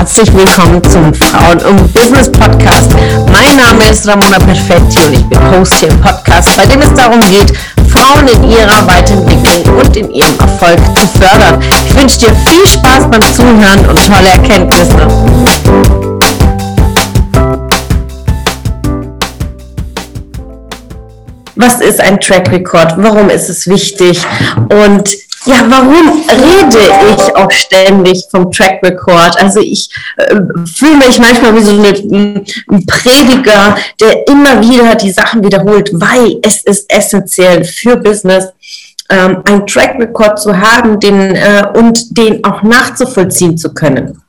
herzlich willkommen zum Frauen und Business Podcast. Mein Name ist Ramona Perfetti und ich bin Host hier im Podcast, bei dem es darum geht, Frauen in ihrer Weiterentwicklung und in ihrem Erfolg zu fördern. Ich wünsche dir viel Spaß beim Zuhören und tolle Erkenntnisse. Was ist ein Track Record? Warum ist es wichtig? Und ja, warum rede ich auch ständig vom Track Record? Also ich äh, fühle mich manchmal wie so eine, ein Prediger, der immer wieder die Sachen wiederholt, weil es ist essentiell für Business, ähm, einen Track Record zu haben den, äh, und den auch nachzuvollziehen zu können.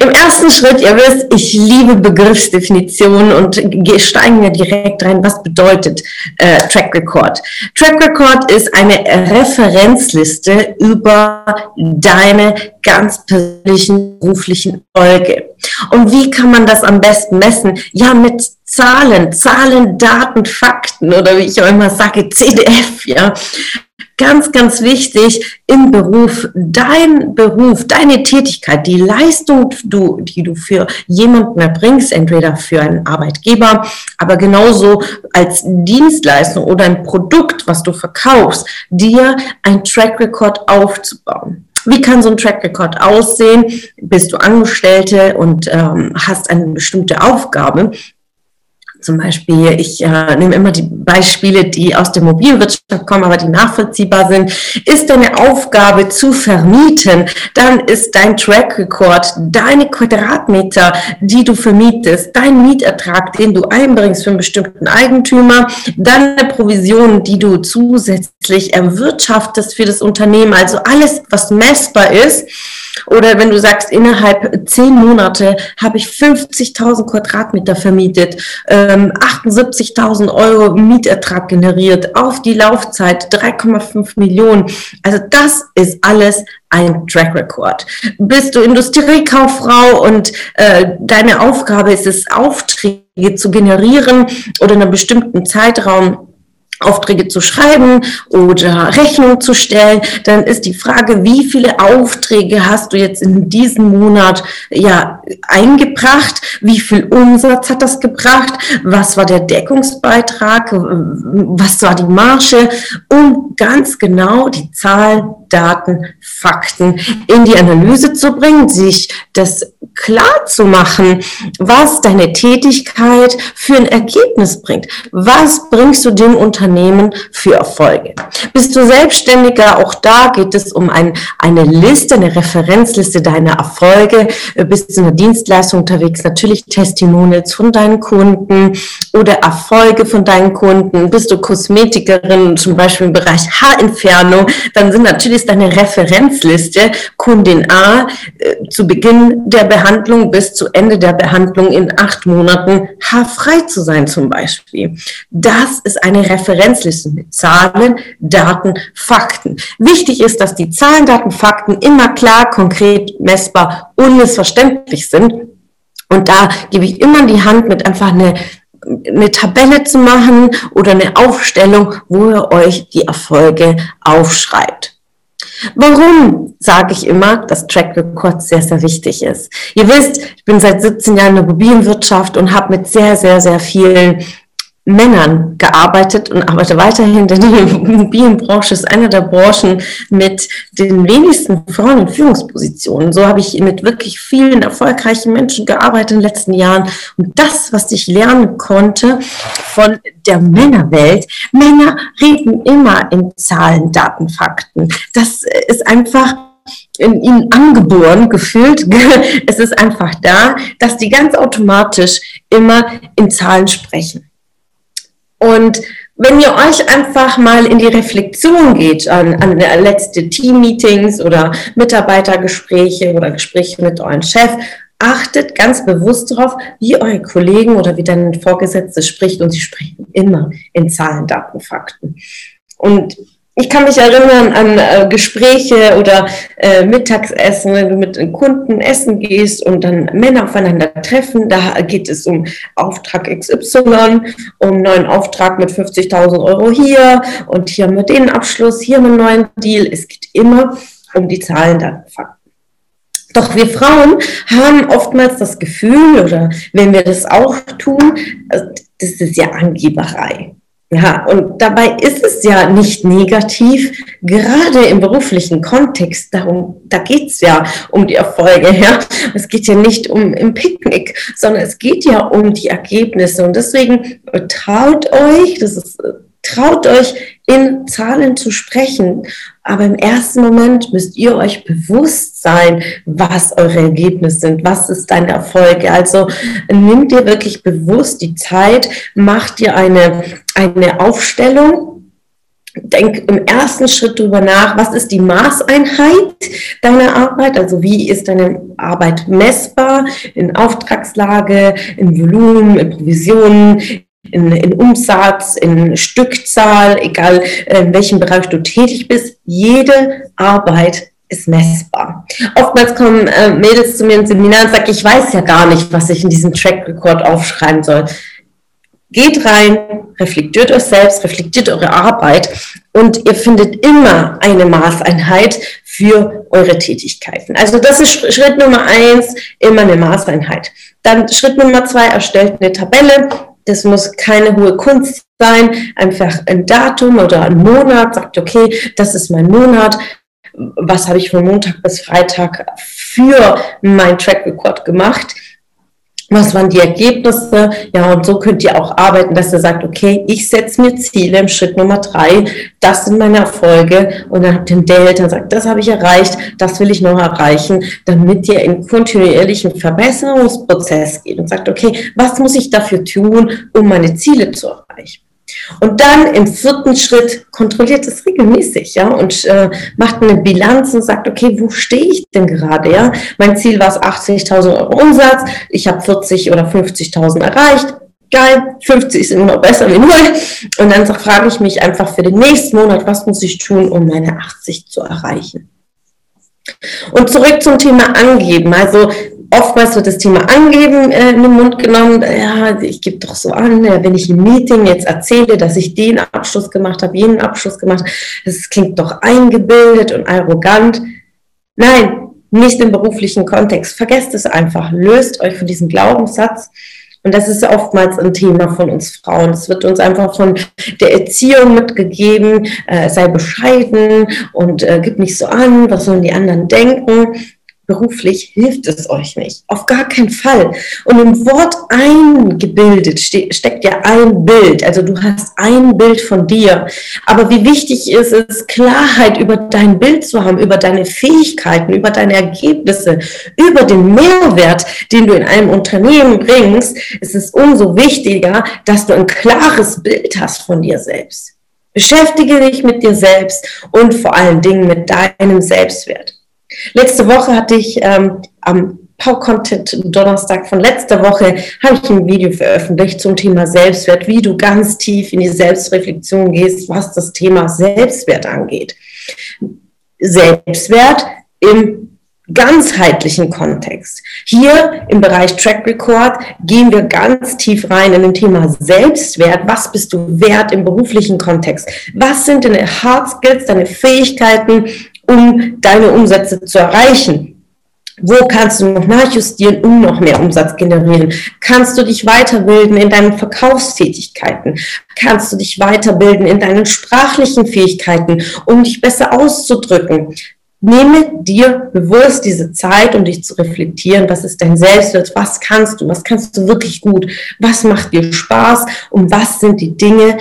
Im ersten Schritt, ihr wisst, ich liebe Begriffsdefinitionen und steigen wir direkt rein. Was bedeutet äh, Track Record? Track Record ist eine Referenzliste über deine ganz persönlichen beruflichen Erfolge. Und wie kann man das am besten messen? Ja, mit Zahlen, Zahlen, Daten, Fakten oder wie ich auch immer sage, CDF, ja ganz, ganz wichtig im Beruf, dein Beruf, deine Tätigkeit, die Leistung, du, die du für jemanden erbringst, entweder für einen Arbeitgeber, aber genauso als Dienstleistung oder ein Produkt, was du verkaufst, dir ein Track Record aufzubauen. Wie kann so ein Track Record aussehen? Bist du Angestellte und ähm, hast eine bestimmte Aufgabe, zum Beispiel, ich äh, nehme immer die Beispiele, die aus der Mobilwirtschaft kommen, aber die nachvollziehbar sind. Ist deine Aufgabe zu vermieten, dann ist dein Track Record, deine Quadratmeter, die du vermietest, dein Mietertrag, den du einbringst für einen bestimmten Eigentümer, dann eine Provision, die du zusätzlich erwirtschaftest für das Unternehmen, also alles, was messbar ist oder wenn du sagst, innerhalb zehn Monate habe ich 50.000 Quadratmeter vermietet, ähm, 78.000 Euro Mietertrag generiert, auf die Laufzeit 3,5 Millionen. Also das ist alles ein Track Record. Bist du Industriekauffrau und äh, deine Aufgabe ist es, Aufträge zu generieren oder in einem bestimmten Zeitraum Aufträge zu schreiben oder Rechnung zu stellen, dann ist die Frage, wie viele Aufträge hast du jetzt in diesem Monat ja eingebracht? Wie viel Umsatz hat das gebracht? Was war der Deckungsbeitrag? Was war die Marge? Um ganz genau die Zahlen, Daten, Fakten in die Analyse zu bringen, sich das klar zu machen, was deine Tätigkeit für ein Ergebnis bringt. Was bringst du dem Unternehmen für Erfolge? Bist du Selbstständiger? Auch da geht es um ein, eine Liste, eine Referenzliste deiner Erfolge. Bist du in der Dienstleistung unterwegs? Natürlich Testimonials von deinen Kunden oder Erfolge von deinen Kunden. Bist du Kosmetikerin, zum Beispiel im Bereich Haarentfernung? Dann sind natürlich deine Referenzliste Kundin A äh, zu Beginn der Behandlung Behandlung bis zu Ende der Behandlung in acht Monaten haarfrei zu sein zum Beispiel. Das ist eine Referenzliste mit Zahlen, Daten, Fakten. Wichtig ist, dass die Zahlen, Daten, Fakten immer klar, konkret, messbar, unmissverständlich sind. Und da gebe ich immer die Hand mit einfach eine eine Tabelle zu machen oder eine Aufstellung, wo ihr euch die Erfolge aufschreibt. Warum sage ich immer, dass Track Record sehr, sehr wichtig ist? Ihr wisst, ich bin seit 17 Jahren in der Immobilienwirtschaft und habe mit sehr, sehr, sehr vielen Männern gearbeitet und arbeite weiterhin, denn die Immobilienbranche ist eine der Branchen mit den wenigsten Frauen in Führungspositionen. So habe ich mit wirklich vielen erfolgreichen Menschen gearbeitet in den letzten Jahren. Und das, was ich lernen konnte von der Männerwelt, Männer reden immer in Zahlen, Daten, Fakten. Das ist einfach in ihnen angeboren gefühlt. Es ist einfach da, dass die ganz automatisch immer in Zahlen sprechen. Und wenn ihr euch einfach mal in die Reflexion geht an, an letzte Team-Meetings oder Mitarbeitergespräche oder Gespräche mit eurem Chef, achtet ganz bewusst darauf, wie eure Kollegen oder wie dein Vorgesetzte spricht und sie sprechen immer in Zahlen, Daten, Fakten. Und ich kann mich erinnern an äh, Gespräche oder äh, Mittagsessen, wenn du mit Kunden essen gehst und dann Männer aufeinander treffen. Da geht es um Auftrag XY, um neuen Auftrag mit 50.000 Euro hier und hier mit den Abschluss, hier mit einem neuen Deal. Es geht immer um die Zahlen, Daten, Fakten. Doch wir Frauen haben oftmals das Gefühl, oder wenn wir das auch tun, äh, das ist ja Angeberei. Ja, und dabei ist es ja nicht negativ, gerade im beruflichen Kontext, darum, da geht's ja um die Erfolge. Ja? Es geht ja nicht um im Picknick, sondern es geht ja um die Ergebnisse. Und deswegen traut euch, das ist Traut euch, in Zahlen zu sprechen. Aber im ersten Moment müsst ihr euch bewusst sein, was eure Ergebnisse sind, was ist dein Erfolg. Also nimmt ihr wirklich bewusst die Zeit, macht ihr eine, eine Aufstellung. Denk im ersten Schritt darüber nach, was ist die Maßeinheit deiner Arbeit? Also wie ist deine Arbeit messbar in Auftragslage, in Volumen, in Provisionen, in, in Umsatz, in Stückzahl, egal äh, in welchem Bereich du tätig bist, jede Arbeit ist messbar. Oftmals kommen äh, Mädels zu mir im Seminar und sagen, ich weiß ja gar nicht, was ich in diesem Track Record aufschreiben soll. Geht rein, reflektiert euch selbst, reflektiert eure Arbeit und ihr findet immer eine Maßeinheit für eure Tätigkeiten. Also das ist Schritt Nummer eins, immer eine Maßeinheit. Dann Schritt Nummer zwei, erstellt eine Tabelle das muss keine hohe Kunst sein, einfach ein Datum oder ein Monat, sagt, okay, das ist mein Monat, was habe ich von Montag bis Freitag für mein Track Record gemacht was waren die Ergebnisse? Ja, und so könnt ihr auch arbeiten, dass ihr sagt, okay, ich setze mir Ziele im Schritt Nummer drei, das sind meine Erfolge und dann habt ihr ein Delta und sagt, das habe ich erreicht, das will ich noch erreichen, damit ihr in kontinuierlichen Verbesserungsprozess geht und sagt, okay, was muss ich dafür tun, um meine Ziele zu erreichen? Und dann im vierten Schritt kontrolliert es regelmäßig, ja, und äh, macht eine Bilanz und sagt, okay, wo stehe ich denn gerade, ja? Mein Ziel war es 80.000 Euro Umsatz, ich habe 40 oder 50.000 erreicht. Geil, 50 sind immer besser wie null. Und dann frage ich mich einfach für den nächsten Monat, was muss ich tun, um meine 80 zu erreichen? Und zurück zum Thema Angeben. Also oftmals wird das Thema Angeben äh, in den Mund genommen. Ja, ich gebe doch so an, ja, wenn ich im Meeting jetzt erzähle, dass ich den Abschluss gemacht habe, jenen Abschluss gemacht das klingt doch eingebildet und arrogant. Nein, nicht im beruflichen Kontext. Vergesst es einfach. Löst euch von diesem Glaubenssatz. Und das ist oftmals ein Thema von uns Frauen. Es wird uns einfach von der Erziehung mitgegeben, äh, sei bescheiden und äh, gib nicht so an, was sollen die anderen denken beruflich hilft es euch nicht. Auf gar keinen Fall. Und im Wort eingebildet ste steckt ja ein Bild. Also du hast ein Bild von dir. Aber wie wichtig ist es, Klarheit über dein Bild zu haben, über deine Fähigkeiten, über deine Ergebnisse, über den Mehrwert, den du in einem Unternehmen bringst, ist es umso wichtiger, dass du ein klares Bild hast von dir selbst. Beschäftige dich mit dir selbst und vor allen Dingen mit deinem Selbstwert. Letzte Woche hatte ich ähm, am Power Content Donnerstag von letzter Woche habe ich ein Video veröffentlicht zum Thema Selbstwert, wie du ganz tief in die Selbstreflexion gehst, was das Thema Selbstwert angeht. Selbstwert im ganzheitlichen Kontext. Hier im Bereich Track Record gehen wir ganz tief rein in den Thema Selbstwert. Was bist du wert im beruflichen Kontext? Was sind deine Hard Skills, deine Fähigkeiten um deine Umsätze zu erreichen? Wo kannst du noch nachjustieren, um noch mehr Umsatz generieren? Kannst du dich weiterbilden in deinen Verkaufstätigkeiten? Kannst du dich weiterbilden in deinen sprachlichen Fähigkeiten, um dich besser auszudrücken? Nehme dir bewusst diese Zeit, um dich zu reflektieren. Was ist dein Selbstwert? Was kannst du? Was kannst du wirklich gut? Was macht dir Spaß? Und was sind die Dinge,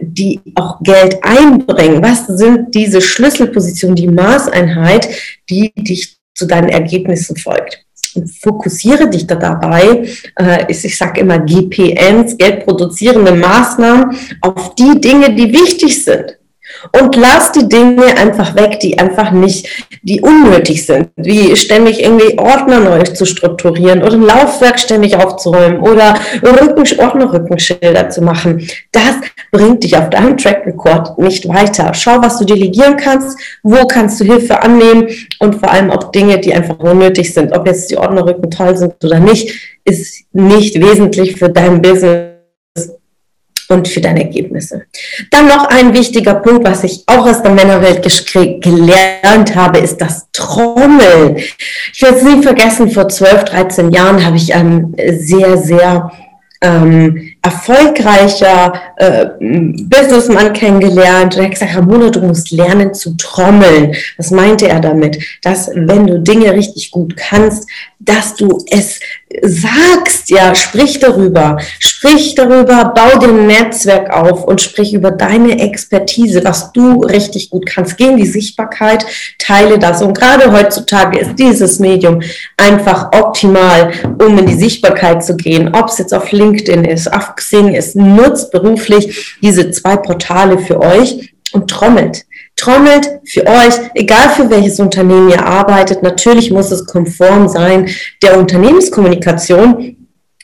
die auch Geld einbringen. Was sind diese Schlüsselpositionen, die Maßeinheit, die dich zu deinen Ergebnissen folgt? Und fokussiere dich da dabei, äh, ich sage immer GPNs, geldproduzierende Maßnahmen, auf die Dinge, die wichtig sind. Und lass die Dinge einfach weg, die einfach nicht, die unnötig sind, wie ständig irgendwie Ordner neu zu strukturieren oder ein Laufwerk ständig aufzuräumen oder Rücken, Ordnerrückenschilder zu machen. Das bringt dich auf deinem Track Record nicht weiter. Schau, was du delegieren kannst, wo kannst du Hilfe annehmen und vor allem auch Dinge, die einfach unnötig sind. Ob jetzt die Ordnerrücken toll sind oder nicht, ist nicht wesentlich für dein Business und für deine Ergebnisse. Dann noch ein wichtiger Punkt, was ich auch aus der Männerwelt gelernt habe, ist das Trommeln. Ich werde es nie vergessen, vor 12, 13 Jahren habe ich einen sehr, sehr ähm, erfolgreicher äh, Businessman kennengelernt und er hat gesagt, Ramona, du musst lernen zu trommeln. Was meinte er damit? Dass wenn du Dinge richtig gut kannst, dass du es sagst, ja, sprich darüber, sprich darüber, bau dir ein Netzwerk auf und sprich über deine Expertise, was du richtig gut kannst. Geh in die Sichtbarkeit, teile das. Und gerade heutzutage ist dieses Medium einfach optimal, um in die Sichtbarkeit zu gehen. Ob es jetzt auf LinkedIn ist, auf Xing ist, nutzt beruflich diese zwei Portale für euch und trommelt trommelt für euch, egal für welches Unternehmen ihr arbeitet. Natürlich muss es konform sein der Unternehmenskommunikation,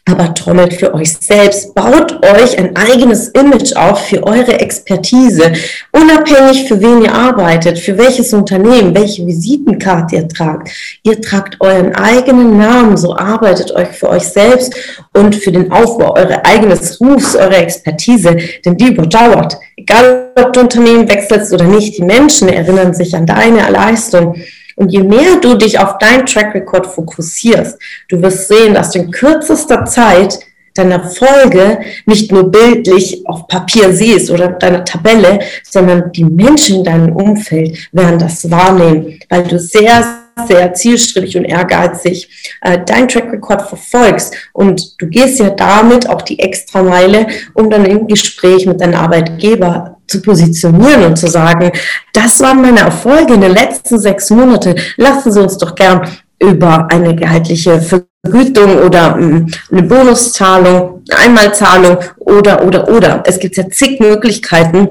aber trommelt für euch selbst, baut euch ein eigenes Image auf für eure Expertise, unabhängig für wen ihr arbeitet, für welches Unternehmen, welche Visitenkarte ihr tragt. Ihr tragt euren eigenen Namen, so arbeitet euch für euch selbst und für den Aufbau eures eigenes Rufs, eure Expertise, denn die überdauert. Egal, ob du Unternehmen wechselst oder nicht, die Menschen erinnern sich an deine Leistung und je mehr du dich auf dein Track Record fokussierst, du wirst sehen, dass du in kürzester Zeit deine Erfolge nicht nur bildlich auf Papier siehst oder deine Tabelle, sondern die Menschen in deinem Umfeld werden das wahrnehmen, weil du sehr, sehr zielstrebig und ehrgeizig äh, dein Track Record verfolgst. Und du gehst ja damit auch die extra Meile, um dann im Gespräch mit deinem Arbeitgeber zu positionieren und zu sagen, das waren meine Erfolge in den letzten sechs Monaten. Lassen Sie uns doch gern über eine gehaltliche Vergütung oder mm, eine Bonuszahlung, Einmalzahlung oder, oder, oder. Es gibt ja zig Möglichkeiten,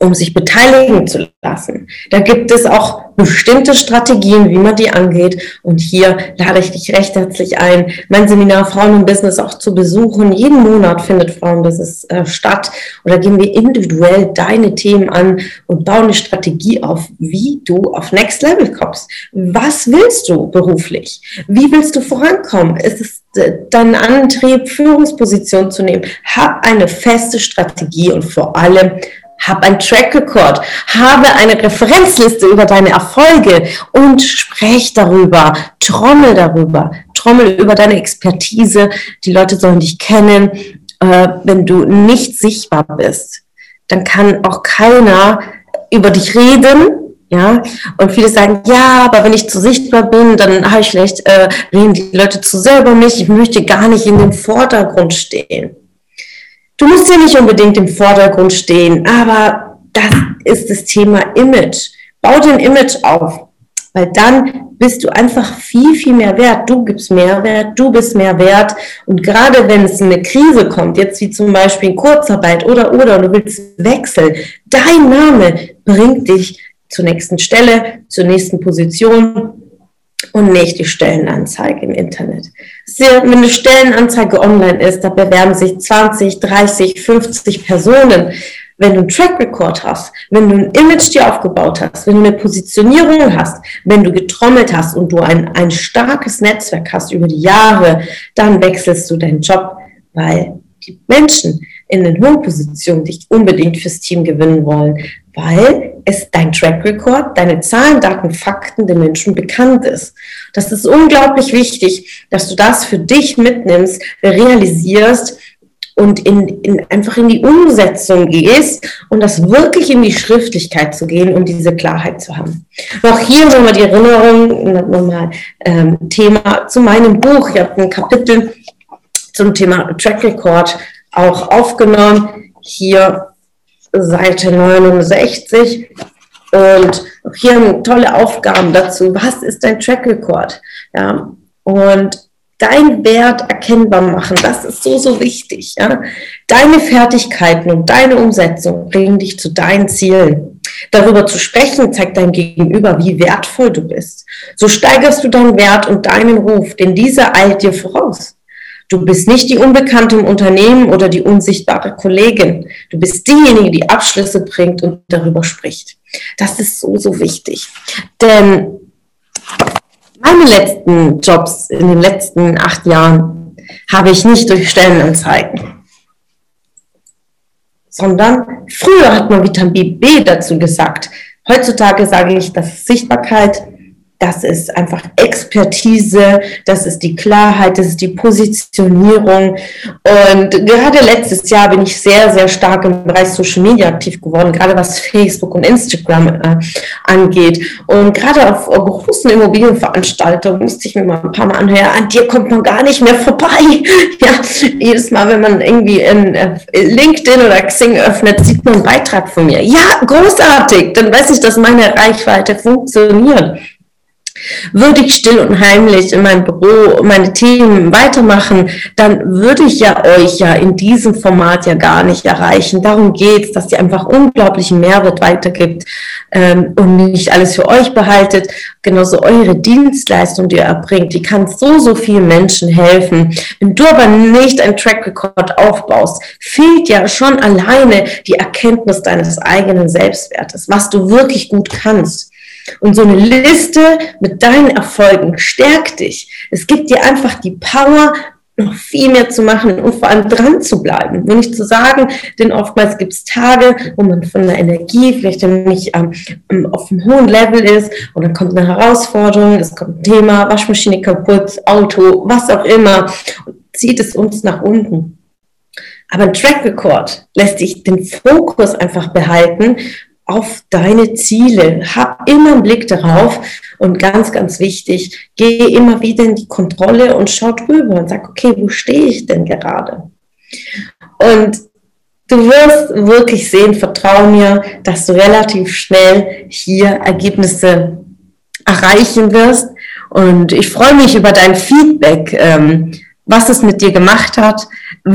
um sich beteiligen zu lassen. Da gibt es auch bestimmte Strategien, wie man die angeht. Und hier lade ich dich recht herzlich ein, mein Seminar Frauen im Business auch zu besuchen. Jeden Monat findet Frauenbusiness äh, statt. Oder gehen wir individuell deine Themen an und bauen eine Strategie auf, wie du auf Next Level kommst. Was willst du beruflich? Wie willst du vorankommen? Ist es äh, dein Antrieb, Führungsposition zu nehmen? Hab eine feste Strategie und vor allem hab ein Track Record, habe eine Referenzliste über deine Erfolge und sprech darüber, trommel darüber, trommel über deine Expertise. Die Leute sollen dich kennen. Äh, wenn du nicht sichtbar bist, dann kann auch keiner über dich reden. Ja, und viele sagen, ja, aber wenn ich zu sichtbar bin, dann habe ich vielleicht, äh, reden die Leute zu sehr über mich, ich möchte gar nicht in den Vordergrund stehen. Du musst ja nicht unbedingt im Vordergrund stehen, aber das ist das Thema Image. Bau dir ein Image auf, weil dann bist du einfach viel, viel mehr wert. Du gibst mehr Wert, du bist mehr wert. Und gerade wenn es eine Krise kommt, jetzt wie zum Beispiel in Kurzarbeit oder, oder, du willst wechseln, dein Name bringt dich zur nächsten Stelle, zur nächsten Position und nicht die Stellenanzeige im Internet. Wenn eine Stellenanzeige online ist, da bewerben sich 20, 30, 50 Personen. Wenn du einen Track Record hast, wenn du ein Image dir aufgebaut hast, wenn du eine Positionierung hast, wenn du getrommelt hast und du ein, ein starkes Netzwerk hast über die Jahre, dann wechselst du deinen Job, weil die Menschen in den hohen Positionen dich unbedingt fürs Team gewinnen wollen, weil es dein Track Record, deine Zahlen, Daten, Fakten den Menschen bekannt ist. Das ist unglaublich wichtig, dass du das für dich mitnimmst, realisierst und in, in, einfach in die Umsetzung gehst und das wirklich in die Schriftlichkeit zu gehen, um diese Klarheit zu haben. auch hier nochmal die Erinnerung, nochmal ähm, Thema zu meinem Buch. Ich habe ein Kapitel zum Thema Track Record auch aufgenommen. Hier Seite 69. Und hier haben tolle Aufgaben dazu. Was ist dein Track Record? Ja, und dein Wert erkennbar machen, das ist so, so wichtig. Ja? Deine Fertigkeiten und deine Umsetzung bringen dich zu deinen Zielen. Darüber zu sprechen, zeigt dein Gegenüber, wie wertvoll du bist. So steigerst du deinen Wert und deinen Ruf, denn dieser eilt dir voraus. Du bist nicht die Unbekannte im Unternehmen oder die unsichtbare Kollegin. Du bist diejenige, die Abschlüsse bringt und darüber spricht. Das ist so, so wichtig. Denn meine letzten Jobs in den letzten acht Jahren habe ich nicht durch Stellenanzeigen sondern früher hat man Vitamin B dazu gesagt. Heutzutage sage ich, dass Sichtbarkeit das ist einfach Expertise, das ist die Klarheit, das ist die Positionierung. Und gerade letztes Jahr bin ich sehr, sehr stark im Bereich Social Media aktiv geworden, gerade was Facebook und Instagram äh, angeht. Und gerade auf großen Immobilienveranstaltungen musste ich mir mal ein paar Mal anhören, an dir kommt man gar nicht mehr vorbei. Ja, jedes Mal, wenn man irgendwie in äh, LinkedIn oder Xing öffnet, sieht man einen Beitrag von mir. Ja, großartig, dann weiß ich, dass meine Reichweite funktioniert. Würde ich still und heimlich in meinem Büro meine Themen weitermachen, dann würde ich ja euch ja in diesem Format ja gar nicht erreichen. Darum geht's, dass ihr einfach unglaublichen Mehrwert weitergibt ähm, und nicht alles für euch behaltet. Genauso eure Dienstleistung, die ihr erbringt, die kann so, so vielen Menschen helfen. Wenn du aber nicht ein Track Record aufbaust, fehlt ja schon alleine die Erkenntnis deines eigenen Selbstwertes, was du wirklich gut kannst. Und so eine Liste mit deinen Erfolgen stärkt dich. Es gibt dir einfach die Power, noch viel mehr zu machen und vor allem dran zu bleiben. Nur nicht zu sagen, denn oftmals gibt es Tage, wo man von der Energie vielleicht nicht ähm, auf einem hohen Level ist und dann kommt eine Herausforderung, es kommt ein Thema, Waschmaschine kaputt, Auto, was auch immer und zieht es uns nach unten. Aber ein Track Record lässt dich den Fokus einfach behalten auf deine Ziele. Hab immer einen Blick darauf und ganz, ganz wichtig, geh immer wieder in die Kontrolle und schau drüber und sag, okay, wo stehe ich denn gerade? Und du wirst wirklich sehen, vertrau mir, dass du relativ schnell hier Ergebnisse erreichen wirst. Und ich freue mich über dein Feedback. Ähm, was es mit dir gemacht hat,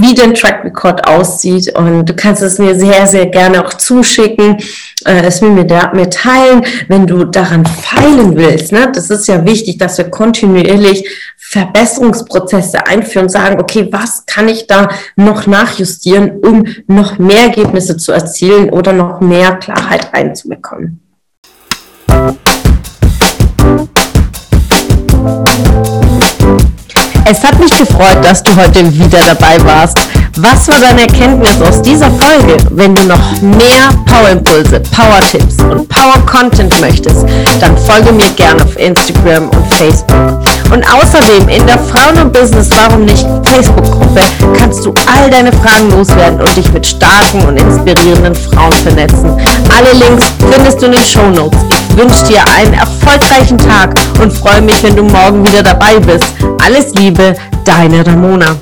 wie dein Track Record aussieht. Und du kannst es mir sehr, sehr gerne auch zuschicken, äh, es mit mir, teilen, wenn du daran feilen willst. Ne? Das ist ja wichtig, dass wir kontinuierlich Verbesserungsprozesse einführen, sagen, okay, was kann ich da noch nachjustieren, um noch mehr Ergebnisse zu erzielen oder noch mehr Klarheit reinzubekommen. Es hat mich gefreut, dass du heute wieder dabei warst. Was war deine Erkenntnis aus dieser Folge? Wenn du noch mehr Power-Impulse, Power-Tipps und Power-Content möchtest, dann folge mir gerne auf Instagram und Facebook. Und außerdem in der Frauen- und Business Warum nicht Facebook-Gruppe kannst du all deine Fragen loswerden und dich mit starken und inspirierenden Frauen vernetzen. Alle Links findest du in den Show Notes. Ich wünsche dir einen erfolgreichen Tag und freue mich, wenn du morgen wieder dabei bist. Alles Liebe, deine Ramona.